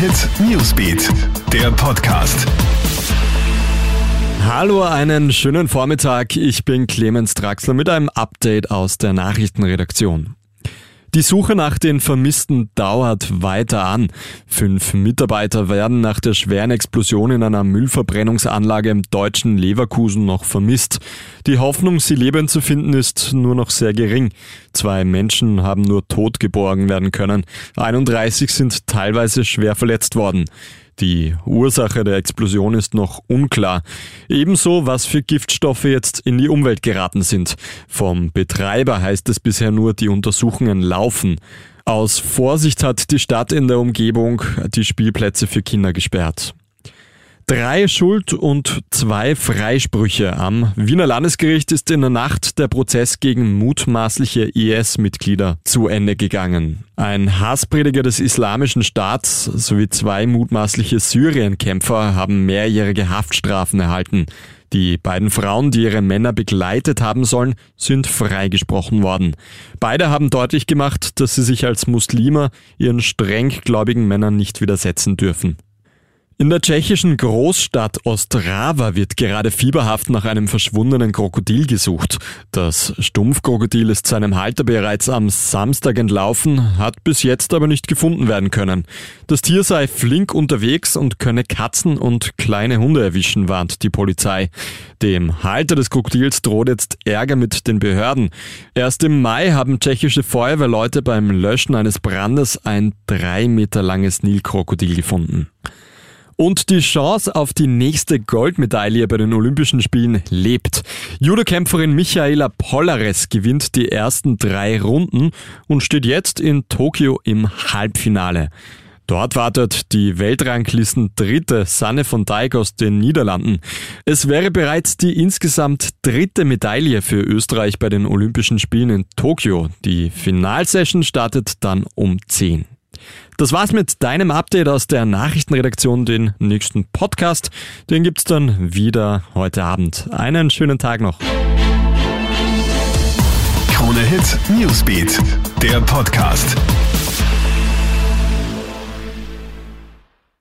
Hit Newsbeat, der Podcast. Hallo, einen schönen Vormittag. Ich bin Clemens Draxler mit einem Update aus der Nachrichtenredaktion. Die Suche nach den Vermissten dauert weiter an. Fünf Mitarbeiter werden nach der schweren Explosion in einer Müllverbrennungsanlage im deutschen Leverkusen noch vermisst. Die Hoffnung, sie lebend zu finden, ist nur noch sehr gering. Zwei Menschen haben nur tot geborgen werden können. 31 sind teilweise schwer verletzt worden. Die Ursache der Explosion ist noch unklar. Ebenso, was für Giftstoffe jetzt in die Umwelt geraten sind. Vom Betreiber heißt es bisher nur, die Untersuchungen laufen. Aus Vorsicht hat die Stadt in der Umgebung die Spielplätze für Kinder gesperrt. Drei Schuld- und zwei Freisprüche. Am Wiener Landesgericht ist in der Nacht der Prozess gegen mutmaßliche IS-Mitglieder zu Ende gegangen. Ein Hassprediger des Islamischen Staats sowie zwei mutmaßliche Syrienkämpfer haben mehrjährige Haftstrafen erhalten. Die beiden Frauen, die ihre Männer begleitet haben sollen, sind freigesprochen worden. Beide haben deutlich gemacht, dass sie sich als Muslime ihren strenggläubigen Männern nicht widersetzen dürfen. In der tschechischen Großstadt Ostrava wird gerade fieberhaft nach einem verschwundenen Krokodil gesucht. Das Stumpfkrokodil ist seinem Halter bereits am Samstag entlaufen, hat bis jetzt aber nicht gefunden werden können. Das Tier sei flink unterwegs und könne Katzen und kleine Hunde erwischen, warnt die Polizei. Dem Halter des Krokodils droht jetzt Ärger mit den Behörden. Erst im Mai haben tschechische Feuerwehrleute beim Löschen eines Brandes ein drei Meter langes Nilkrokodil gefunden. Und die Chance auf die nächste Goldmedaille bei den Olympischen Spielen lebt. Judokämpferin Michaela Polares gewinnt die ersten drei Runden und steht jetzt in Tokio im Halbfinale. Dort wartet die Weltranglisten dritte Sanne von Dijk aus den Niederlanden. Es wäre bereits die insgesamt dritte Medaille für Österreich bei den Olympischen Spielen in Tokio. Die Finalsession startet dann um 10. Das war's mit deinem Update aus der Nachrichtenredaktion. Den nächsten Podcast, den gibt's dann wieder heute Abend. Einen schönen Tag noch. Krone Hit Newsbeat, der Podcast.